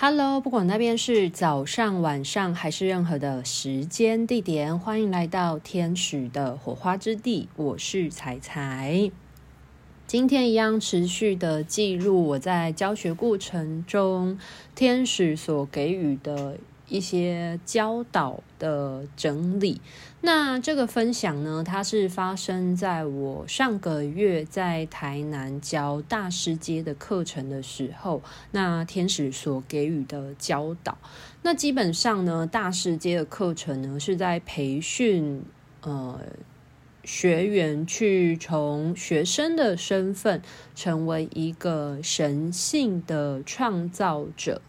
Hello，不管那边是早上、晚上还是任何的时间地点，欢迎来到天使的火花之地。我是彩彩，今天一样持续的记录我在教学过程中天使所给予的。一些教导的整理，那这个分享呢，它是发生在我上个月在台南教大师阶的课程的时候，那天使所给予的教导。那基本上呢，大师阶的课程呢，是在培训呃学员去从学生的身份成为一个神性的创造者。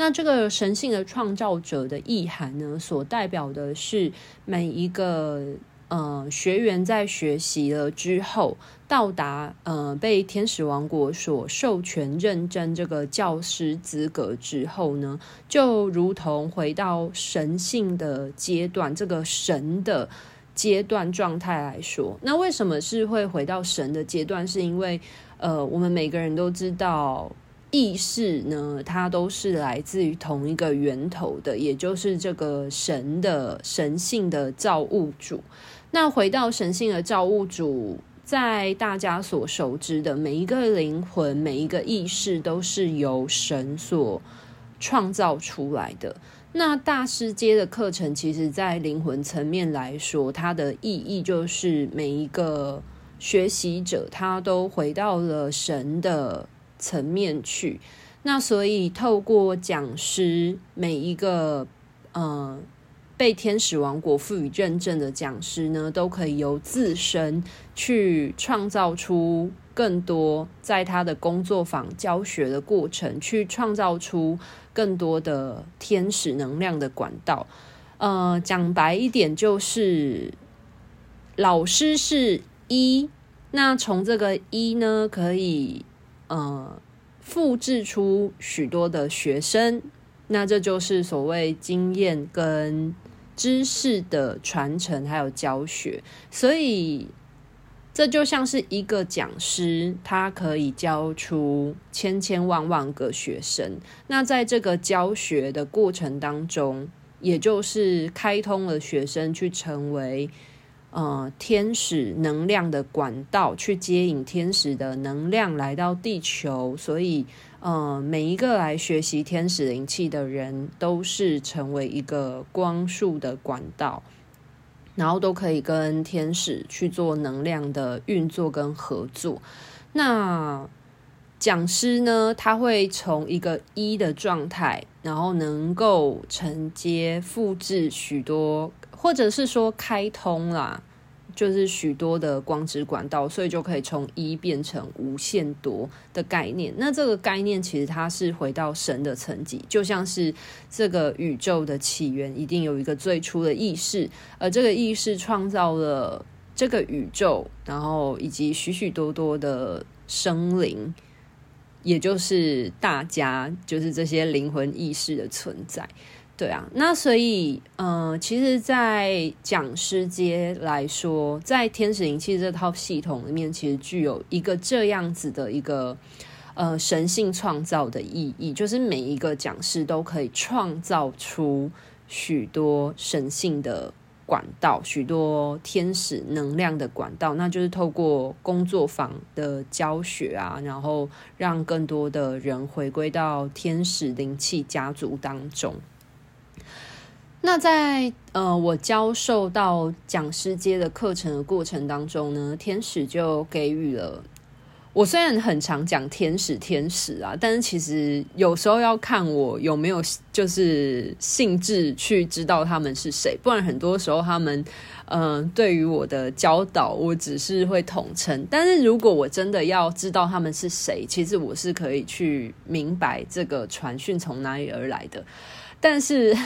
那这个神性的创造者的意涵呢，所代表的是每一个呃学员在学习了之后，到达呃被天使王国所授权认证这个教师资格之后呢，就如同回到神性的阶段，这个神的阶段状态来说，那为什么是会回到神的阶段？是因为呃，我们每个人都知道。意识呢，它都是来自于同一个源头的，也就是这个神的神性的造物主。那回到神性的造物主，在大家所熟知的每一个灵魂、每一个意识，都是由神所创造出来的。那大师阶的课程，其实在灵魂层面来说，它的意义就是每一个学习者，他都回到了神的。层面去，那所以透过讲师每一个呃被天使王国赋予认证的讲师呢，都可以由自身去创造出更多，在他的工作坊教学的过程，去创造出更多的天使能量的管道。呃，讲白一点就是，老师是一，那从这个一呢，可以。呃，复制出许多的学生，那这就是所谓经验跟知识的传承，还有教学。所以，这就像是一个讲师，他可以教出千千万万个学生。那在这个教学的过程当中，也就是开通了学生去成为。呃，天使能量的管道，去接引天使的能量来到地球，所以呃，每一个来学习天使灵气的人，都是成为一个光束的管道，然后都可以跟天使去做能量的运作跟合作。那讲师呢，他会从一个一的状态，然后能够承接、复制许多。或者是说开通啦，就是许多的光之管道，所以就可以从一变成无限多的概念。那这个概念其实它是回到神的层级，就像是这个宇宙的起源一定有一个最初的意识，而这个意识创造了这个宇宙，然后以及许许多多的生灵，也就是大家，就是这些灵魂意识的存在。对啊，那所以，嗯、呃，其实，在讲师阶来说，在天使灵气这套系统里面，其实具有一个这样子的一个呃神性创造的意义，就是每一个讲师都可以创造出许多神性的管道，许多天使能量的管道，那就是透过工作坊的教学啊，然后让更多的人回归到天使灵气家族当中。那在呃，我教授到讲师阶的课程的过程当中呢，天使就给予了我。虽然很常讲天使，天使啊，但是其实有时候要看我有没有就是兴致去知道他们是谁，不然很多时候他们嗯、对于我的教导，我只是会统称。但是如果我真的要知道他们是谁，其实我是可以去明白这个传讯从哪里而来的。但是，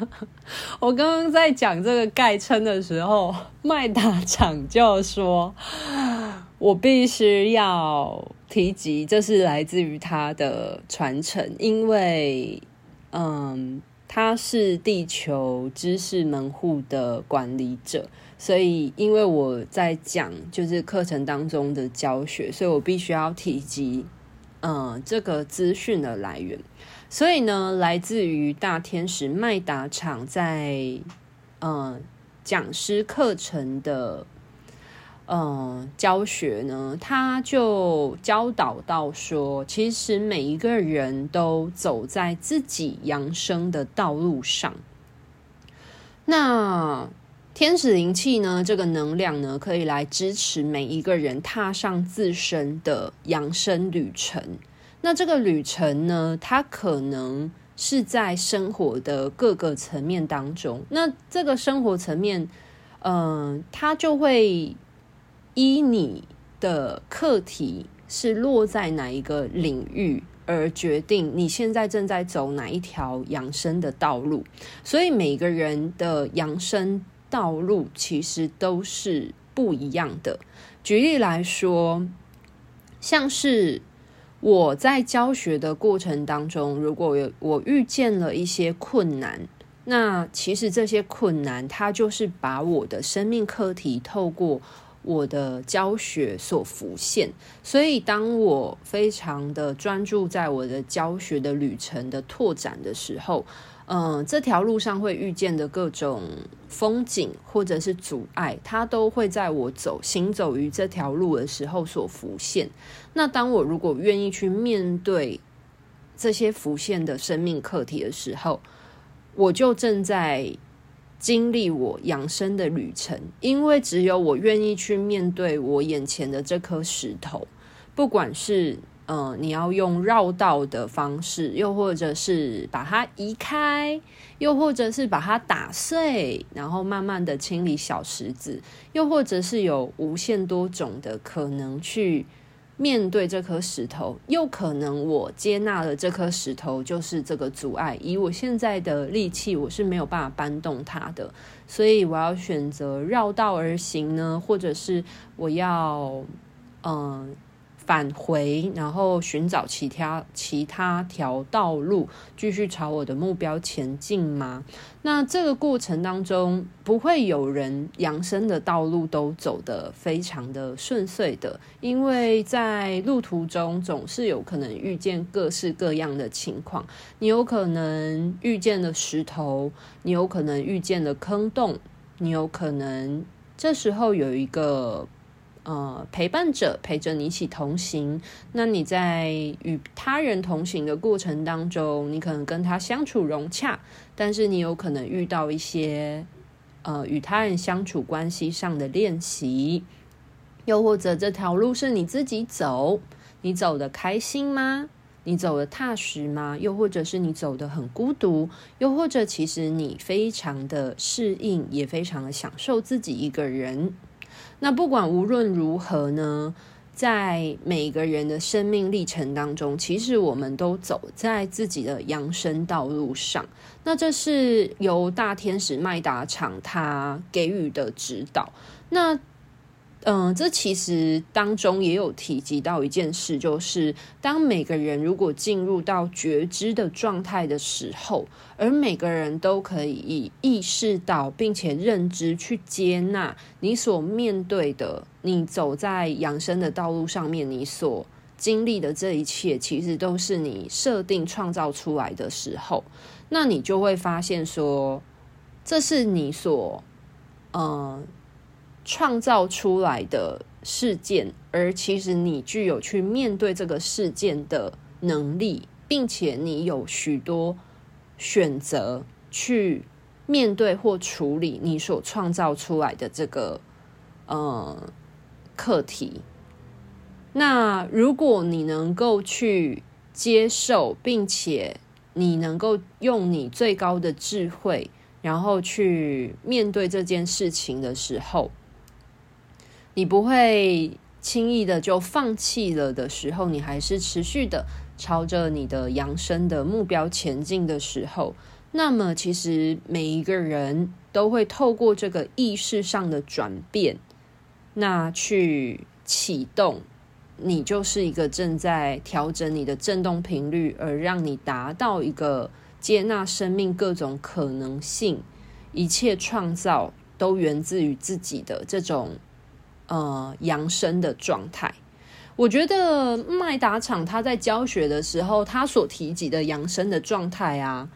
我刚刚在讲这个概称的时候，麦达场就说，我必须要提及，这是来自于他的传承，因为，嗯，他是地球知识门户的管理者，所以，因为我在讲就是课程当中的教学，所以我必须要提及。呃这个资讯的来源。所以呢，来自于大天使麦达场在呃讲师课程的。嗯，教学呢，他就教导到说，其实每一个人都走在自己扬升的道路上。那天使灵气呢，这个能量呢，可以来支持每一个人踏上自身的扬升旅程。那这个旅程呢，它可能是在生活的各个层面当中。那这个生活层面，嗯，它就会。依你的课题是落在哪一个领域，而决定你现在正在走哪一条养生的道路。所以每个人的养生道路其实都是不一样的。举例来说，像是我在教学的过程当中，如果有我遇见了一些困难，那其实这些困难，它就是把我的生命课题透过。我的教学所浮现，所以当我非常的专注在我的教学的旅程的拓展的时候，嗯、呃，这条路上会遇见的各种风景或者是阻碍，它都会在我走行走于这条路的时候所浮现。那当我如果愿意去面对这些浮现的生命课题的时候，我就正在。经历我养生的旅程，因为只有我愿意去面对我眼前的这颗石头，不管是呃你要用绕道的方式，又或者是把它移开，又或者是把它打碎，然后慢慢的清理小石子，又或者是有无限多种的可能去。面对这颗石头，又可能我接纳了这颗石头就是这个阻碍，以我现在的力气，我是没有办法搬动它的，所以我要选择绕道而行呢，或者是我要嗯。返回，然后寻找其他其他条道路，继续朝我的目标前进吗？那这个过程当中，不会有人扬升的道路都走得非常的顺遂的，因为在路途中总是有可能遇见各式各样的情况。你有可能遇见了石头，你有可能遇见了坑洞，你有可能这时候有一个。呃，陪伴者陪着你一起同行。那你在与他人同行的过程当中，你可能跟他相处融洽，但是你有可能遇到一些呃与他人相处关系上的练习，又或者这条路是你自己走，你走得开心吗？你走得踏实吗？又或者是你走得很孤独？又或者其实你非常的适应，也非常的享受自己一个人。那不管无论如何呢，在每个人的生命历程当中，其实我们都走在自己的扬升道路上。那这是由大天使麦达场他给予的指导。那嗯、这其实当中也有提及到一件事，就是当每个人如果进入到觉知的状态的时候，而每个人都可以意识到并且认知去接纳你所面对的，你走在养生的道路上面，你所经历的这一切，其实都是你设定创造出来的时候，那你就会发现说，这是你所嗯。创造出来的事件，而其实你具有去面对这个事件的能力，并且你有许多选择去面对或处理你所创造出来的这个呃课题。那如果你能够去接受，并且你能够用你最高的智慧，然后去面对这件事情的时候，你不会轻易的就放弃了的时候，你还是持续的朝着你的扬升的目标前进的时候，那么其实每一个人都会透过这个意识上的转变，那去启动，你就是一个正在调整你的振动频率，而让你达到一个接纳生命各种可能性，一切创造都源自于自己的这种。呃，扬升的状态，我觉得麦达场他在教学的时候，他所提及的养生的状态啊，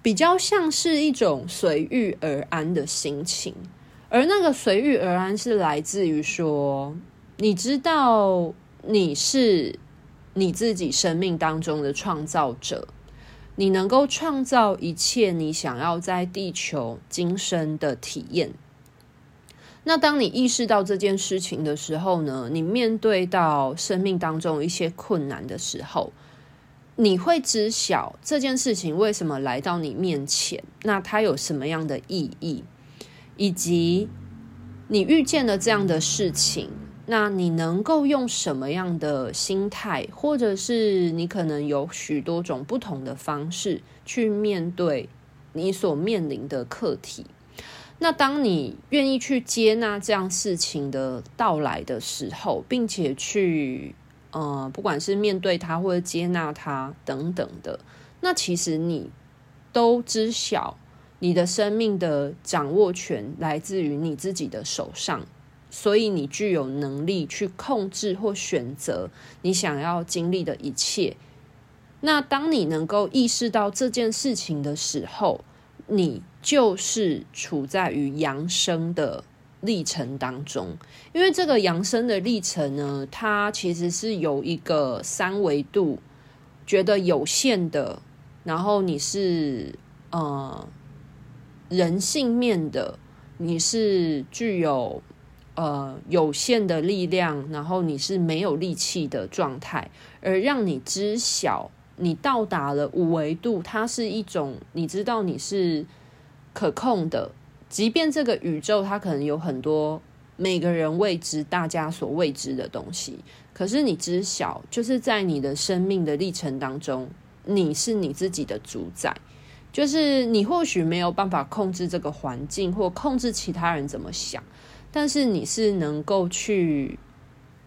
比较像是一种随遇而安的心情，而那个随遇而安是来自于说，你知道你是你自己生命当中的创造者，你能够创造一切你想要在地球今生的体验。那当你意识到这件事情的时候呢，你面对到生命当中一些困难的时候，你会知晓这件事情为什么来到你面前，那它有什么样的意义，以及你遇见了这样的事情，那你能够用什么样的心态，或者是你可能有许多种不同的方式去面对你所面临的课题。那当你愿意去接纳这样事情的到来的时候，并且去，呃，不管是面对它或者接纳它等等的，那其实你都知晓，你的生命的掌握权来自于你自己的手上，所以你具有能力去控制或选择你想要经历的一切。那当你能够意识到这件事情的时候，你就是处在于扬升的历程当中，因为这个扬升的历程呢，它其实是有一个三维度，觉得有限的，然后你是呃人性面的，你是具有呃有限的力量，然后你是没有力气的状态，而让你知晓。你到达了五维度，它是一种你知道你是可控的，即便这个宇宙它可能有很多每个人未知、大家所未知的东西，可是你知晓，就是在你的生命的历程当中，你是你自己的主宰，就是你或许没有办法控制这个环境或控制其他人怎么想，但是你是能够去，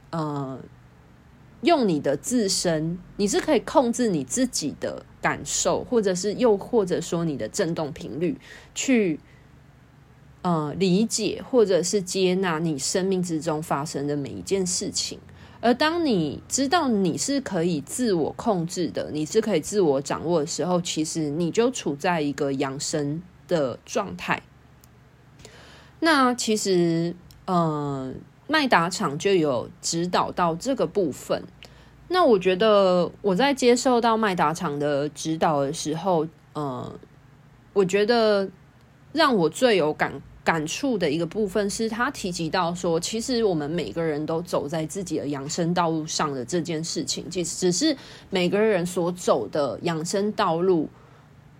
呃。用你的自身，你是可以控制你自己的感受，或者是又或者说你的振动频率，去呃理解或者是接纳你生命之中发生的每一件事情。而当你知道你是可以自我控制的，你是可以自我掌握的时候，其实你就处在一个养生的状态。那其实，呃。麦达厂就有指导到这个部分。那我觉得我在接受到麦达厂的指导的时候，呃，我觉得让我最有感感触的一个部分是他提及到说，其实我们每个人都走在自己的养生道路上的这件事情，其实只是每个人所走的养生道路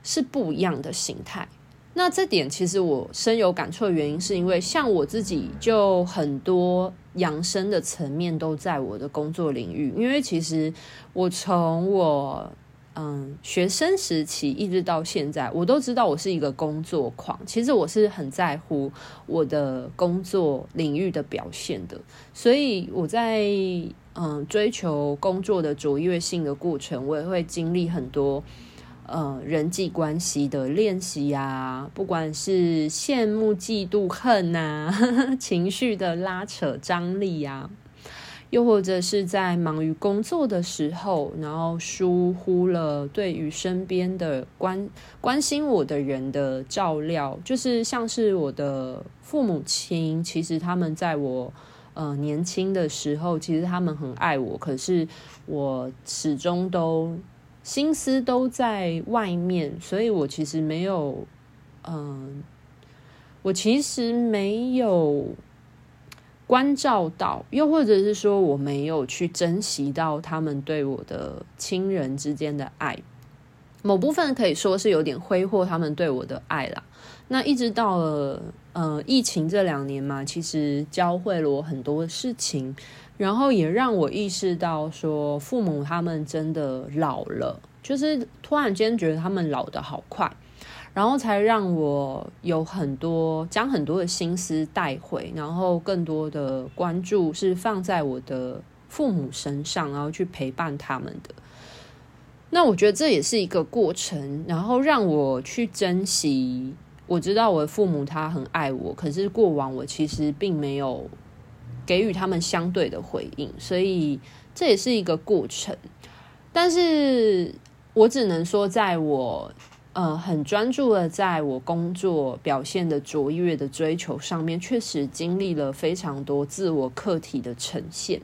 是不一样的形态。那这点其实我深有感触的原因，是因为像我自己就很多养生的层面都在我的工作领域。因为其实我从我嗯学生时期一直到现在，我都知道我是一个工作狂。其实我是很在乎我的工作领域的表现的，所以我在嗯追求工作的卓越性的过程，我也会经历很多。呃，人际关系的练习呀，不管是羡慕、嫉妒、恨呐，情绪的拉扯、张力呀，又或者是在忙于工作的时候，然后疏忽了对于身边的关关心我的人的照料，就是像是我的父母亲，其实他们在我呃年轻的时候，其实他们很爱我，可是我始终都。心思都在外面，所以我其实没有，嗯、我其实没有关照到，又或者是说我没有去珍惜到他们对我的亲人之间的爱，某部分可以说是有点挥霍他们对我的爱啦。那一直到了呃疫情这两年嘛，其实教会了我很多事情。然后也让我意识到，说父母他们真的老了，就是突然间觉得他们老得好快，然后才让我有很多将很多的心思带回，然后更多的关注是放在我的父母身上，然后去陪伴他们的。那我觉得这也是一个过程，然后让我去珍惜。我知道我的父母他很爱我，可是过往我其实并没有。给予他们相对的回应，所以这也是一个过程。但是我只能说，在我。呃，很专注的在我工作表现的卓越的追求上面，确实经历了非常多自我课题的呈现。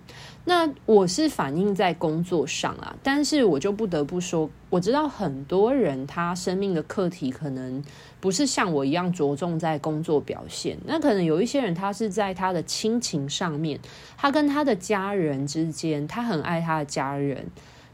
那我是反映在工作上啊，但是我就不得不说，我知道很多人他生命的课题可能不是像我一样着重在工作表现，那可能有一些人他是在他的亲情上面，他跟他的家人之间，他很爱他的家人。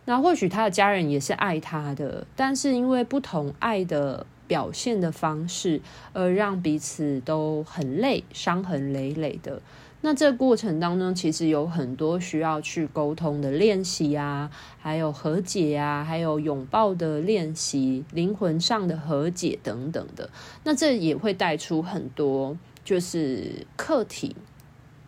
那或许他的家人也是爱他的，但是因为不同爱的表现的方式，而让彼此都很累，伤痕累累的。那这过程当中，其实有很多需要去沟通的练习啊，还有和解啊，还有拥抱的练习，灵魂上的和解等等的。那这也会带出很多就是课题。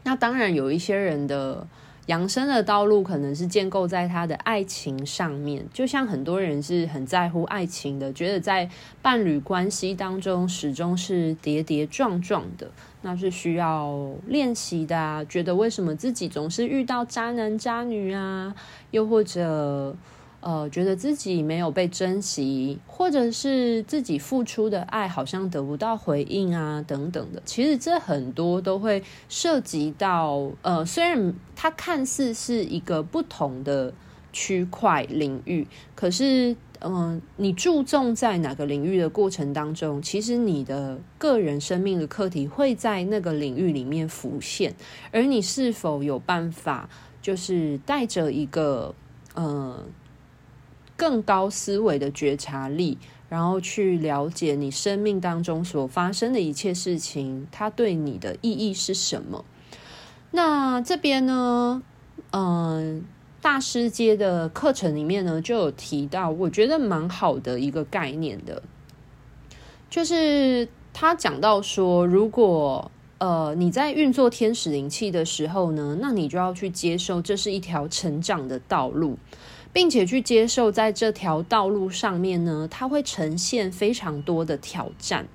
那当然有一些人的。养生的道路可能是建构在他的爱情上面，就像很多人是很在乎爱情的，觉得在伴侣关系当中始终是跌跌撞撞的，那是需要练习的啊。觉得为什么自己总是遇到渣男渣女啊？又或者。呃，觉得自己没有被珍惜，或者是自己付出的爱好像得不到回应啊，等等的。其实这很多都会涉及到，呃，虽然它看似是一个不同的区块领域，可是，嗯、你注重在哪个领域的过程当中，其实你的个人生命的课题会在那个领域里面浮现，而你是否有办法，就是带着一个，呃。更高思维的觉察力，然后去了解你生命当中所发生的一切事情，它对你的意义是什么？那这边呢，嗯，大师阶的课程里面呢，就有提到，我觉得蛮好的一个概念的，就是他讲到说，如果呃你在运作天使灵气的时候呢，那你就要去接受，这是一条成长的道路。并且去接受，在这条道路上面呢，它会呈现非常多的挑战。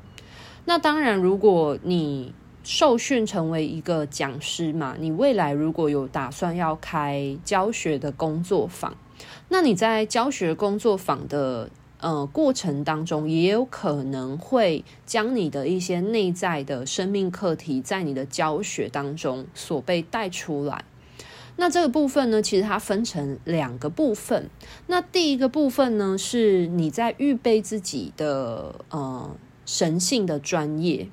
那当然，如果你受训成为一个讲师嘛，你未来如果有打算要开教学的工作坊，那你在教学工作坊的呃过程当中，也有可能会将你的一些内在的生命课题，在你的教学当中所被带出来。那这个部分呢，其实它分成两个部分。那第一个部分呢，是你在预备自己的呃神性的专业。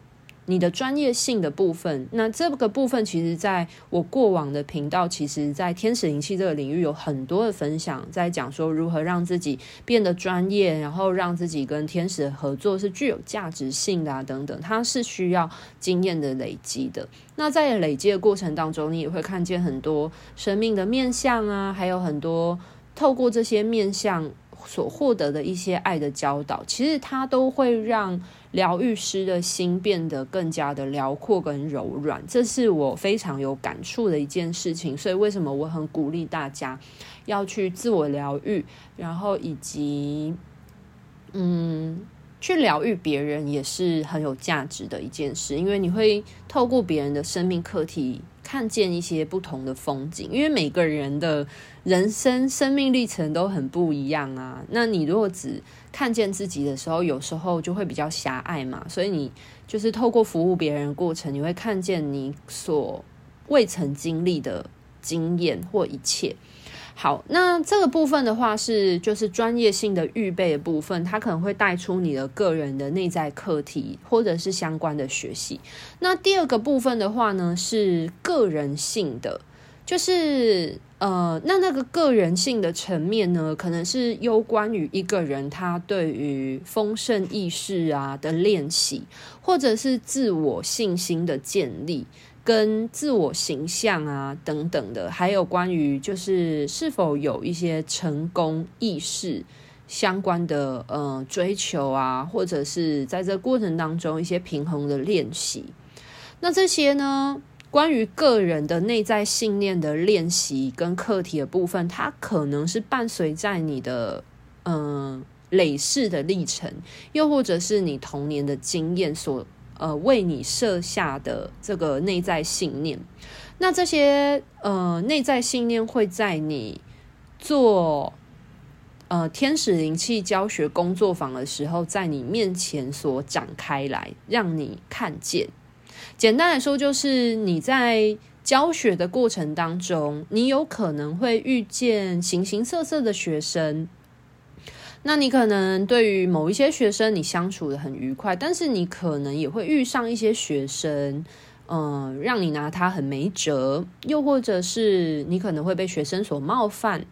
你的专业性的部分，那这个部分其实在我过往的频道，其实在天使灵气这个领域有很多的分享，在讲说如何让自己变得专业，然后让自己跟天使合作是具有价值性的啊等等，它是需要经验的累积的。那在累积的过程当中，你也会看见很多生命的面向啊，还有很多透过这些面向所获得的一些爱的教导，其实它都会让。疗愈师的心变得更加的辽阔跟柔软，这是我非常有感触的一件事情。所以，为什么我很鼓励大家要去自我疗愈，然后以及嗯，去疗愈别人，也是很有价值的一件事。因为你会透过别人的生命课题，看见一些不同的风景。因为每个人的人生生命历程都很不一样啊。那你如果只看见自己的时候，有时候就会比较狭隘嘛，所以你就是透过服务别人的过程，你会看见你所未曾经历的经验或一切。好，那这个部分的话是就是专业性的预备的部分，它可能会带出你的个人的内在课题或者是相关的学习。那第二个部分的话呢，是个人性的，就是。呃，那那个个人性的层面呢，可能是攸关于一个人他对于丰盛意识啊的练习，或者是自我信心的建立，跟自我形象啊等等的，还有关于就是是否有一些成功意识相关的呃追求啊，或者是在这过程当中一些平衡的练习，那这些呢？关于个人的内在信念的练习跟课题的部分，它可能是伴随在你的嗯累世的历程，又或者是你童年的经验所呃为你设下的这个内在信念。那这些呃内在信念会在你做呃天使灵气教学工作坊的时候，在你面前所展开来，让你看见。简单来说，就是你在教学的过程当中，你有可能会遇见形形色色的学生。那你可能对于某一些学生，你相处的很愉快，但是你可能也会遇上一些学生。嗯，让你拿他很没辙，又或者是你可能会被学生所冒犯。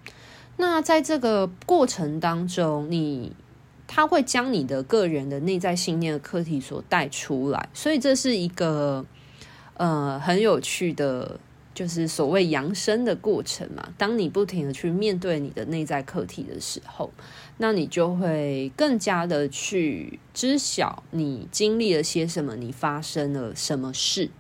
那在这个过程当中，你他会将你的个人的内在信念的课题所带出来，所以这是一个呃很有趣的，就是所谓扬升的过程嘛。当你不停的去面对你的内在课题的时候，那你就会更加的去知晓你经历了些什么，你发生了什么事。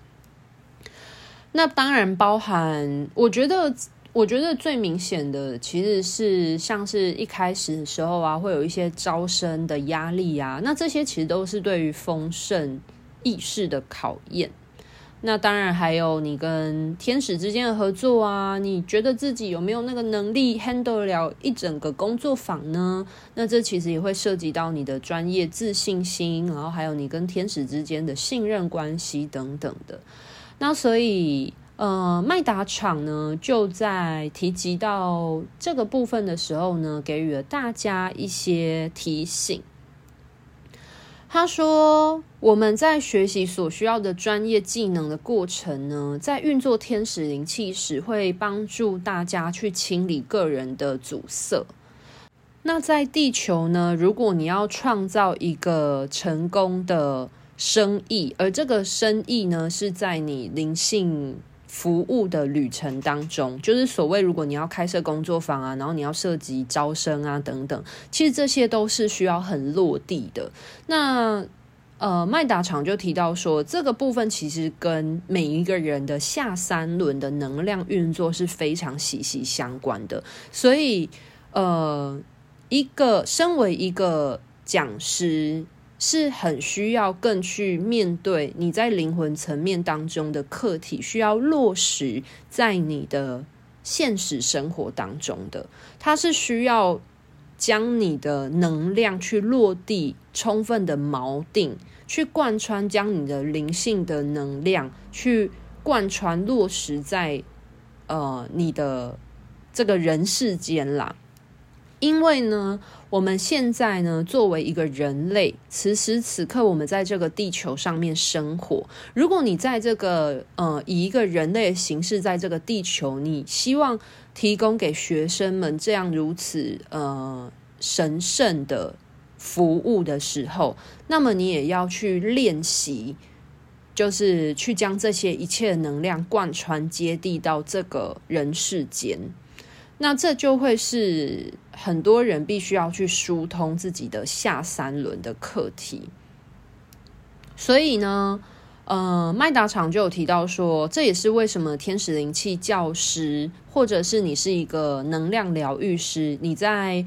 那当然包含，我觉得，我觉得最明显的其实是像是一开始的时候啊，会有一些招生的压力啊，那这些其实都是对于丰盛意识的考验。那当然还有你跟天使之间的合作啊，你觉得自己有没有那个能力 handle 了一整个工作坊呢？那这其实也会涉及到你的专业自信心，然后还有你跟天使之间的信任关系等等的。那所以，呃，麦达场呢，就在提及到这个部分的时候呢，给予了大家一些提醒。他说，我们在学习所需要的专业技能的过程呢，在运作天使灵气时，会帮助大家去清理个人的阻塞。那在地球呢，如果你要创造一个成功的生意，而这个生意呢，是在你灵性服务的旅程当中，就是所谓如果你要开设工作坊啊，然后你要涉及招生啊等等，其实这些都是需要很落地的。那呃，麦达场就提到说，这个部分其实跟每一个人的下三轮的能量运作是非常息息相关的。所以，呃，一个身为一个讲师。是很需要更去面对你在灵魂层面当中的课题，需要落实在你的现实生活当中的。它是需要将你的能量去落地，充分的锚定，去贯穿，将你的灵性的能量去贯穿落实在呃你的这个人世间啦。因为呢，我们现在呢，作为一个人类，此时此刻我们在这个地球上面生活。如果你在这个呃以一个人类的形式在这个地球，你希望提供给学生们这样如此呃神圣的服务的时候，那么你也要去练习，就是去将这些一切能量贯穿接地到这个人世间。那这就会是很多人必须要去疏通自己的下三轮的课题。所以呢，呃，麦达场就有提到说，这也是为什么天使灵气教师，或者是你是一个能量疗愈师，你在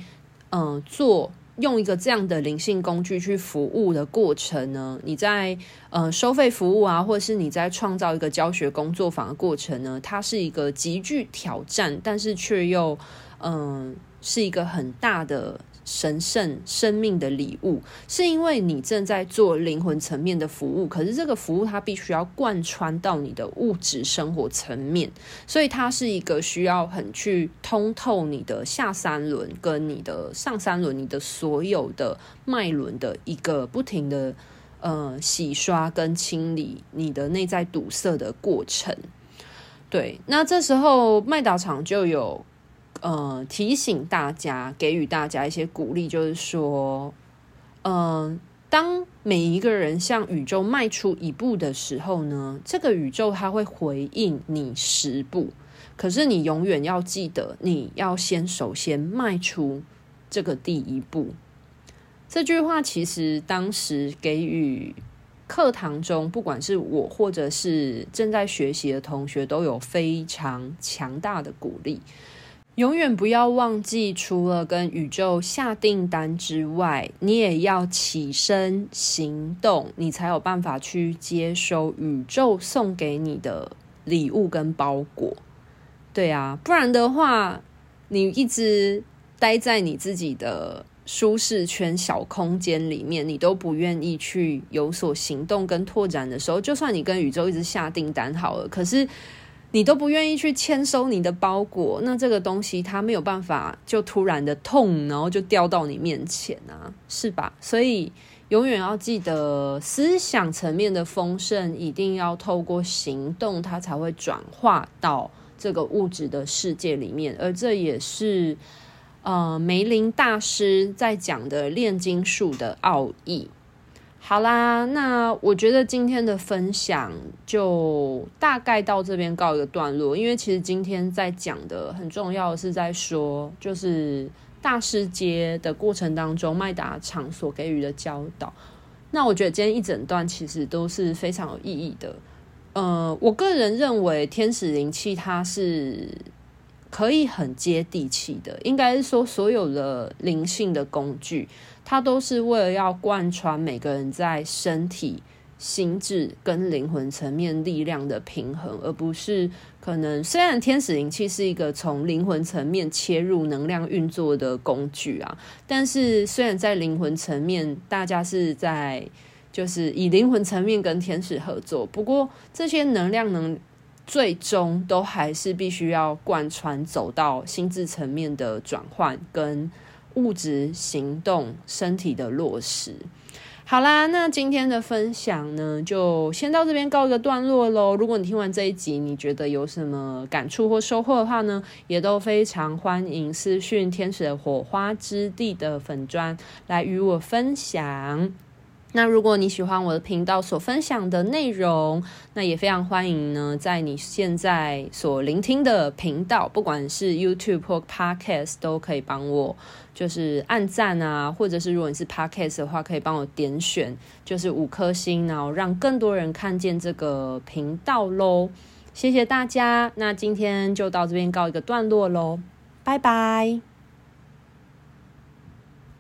呃做。用一个这样的灵性工具去服务的过程呢？你在呃收费服务啊，或者是你在创造一个教学工作坊的过程呢？它是一个极具挑战，但是却又嗯、是一个很大的。神圣生命的礼物，是因为你正在做灵魂层面的服务，可是这个服务它必须要贯穿到你的物质生活层面，所以它是一个需要很去通透你的下三轮跟你的上三轮，你的所有的脉轮的一个不停的呃洗刷跟清理你的内在堵塞的过程。对，那这时候麦达场就有。呃，提醒大家，给予大家一些鼓励，就是说，嗯、呃，当每一个人向宇宙迈出一步的时候呢，这个宇宙它会回应你十步。可是你永远要记得，你要先首先迈出这个第一步。这句话其实当时给予课堂中，不管是我或者是正在学习的同学，都有非常强大的鼓励。永远不要忘记，除了跟宇宙下订单之外，你也要起身行动，你才有办法去接收宇宙送给你的礼物跟包裹。对啊，不然的话，你一直待在你自己的舒适圈、小空间里面，你都不愿意去有所行动跟拓展的时候，就算你跟宇宙一直下订单好了，可是。你都不愿意去签收你的包裹，那这个东西它没有办法就突然的痛，然后就掉到你面前啊，是吧？所以永远要记得，思想层面的丰盛一定要透过行动，它才会转化到这个物质的世界里面，而这也是呃梅林大师在讲的炼金术的奥义。好啦，那我觉得今天的分享就大概到这边告一个段落。因为其实今天在讲的很重要的是在说，就是大师阶的过程当中，麦达场所给予的教导。那我觉得今天一整段其实都是非常有意义的。呃，我个人认为天使灵气它是可以很接地气的，应该是说所有的灵性的工具。它都是为了要贯穿每个人在身体、心智跟灵魂层面力量的平衡，而不是可能虽然天使灵气是一个从灵魂层面切入能量运作的工具啊，但是虽然在灵魂层面，大家是在就是以灵魂层面跟天使合作，不过这些能量能最终都还是必须要贯穿走到心智层面的转换跟。物质行动、身体的落实。好啦，那今天的分享呢，就先到这边告一个段落喽。如果你听完这一集，你觉得有什么感触或收获的话呢，也都非常欢迎私讯天使的火花之地的粉砖来与我分享。那如果你喜欢我的频道所分享的内容，那也非常欢迎呢，在你现在所聆听的频道，不管是 YouTube 或 Podcast，都可以帮我就是按赞啊，或者是如果你是 Podcast 的话，可以帮我点选就是五颗星，然后让更多人看见这个频道喽。谢谢大家，那今天就到这边告一个段落喽，拜拜。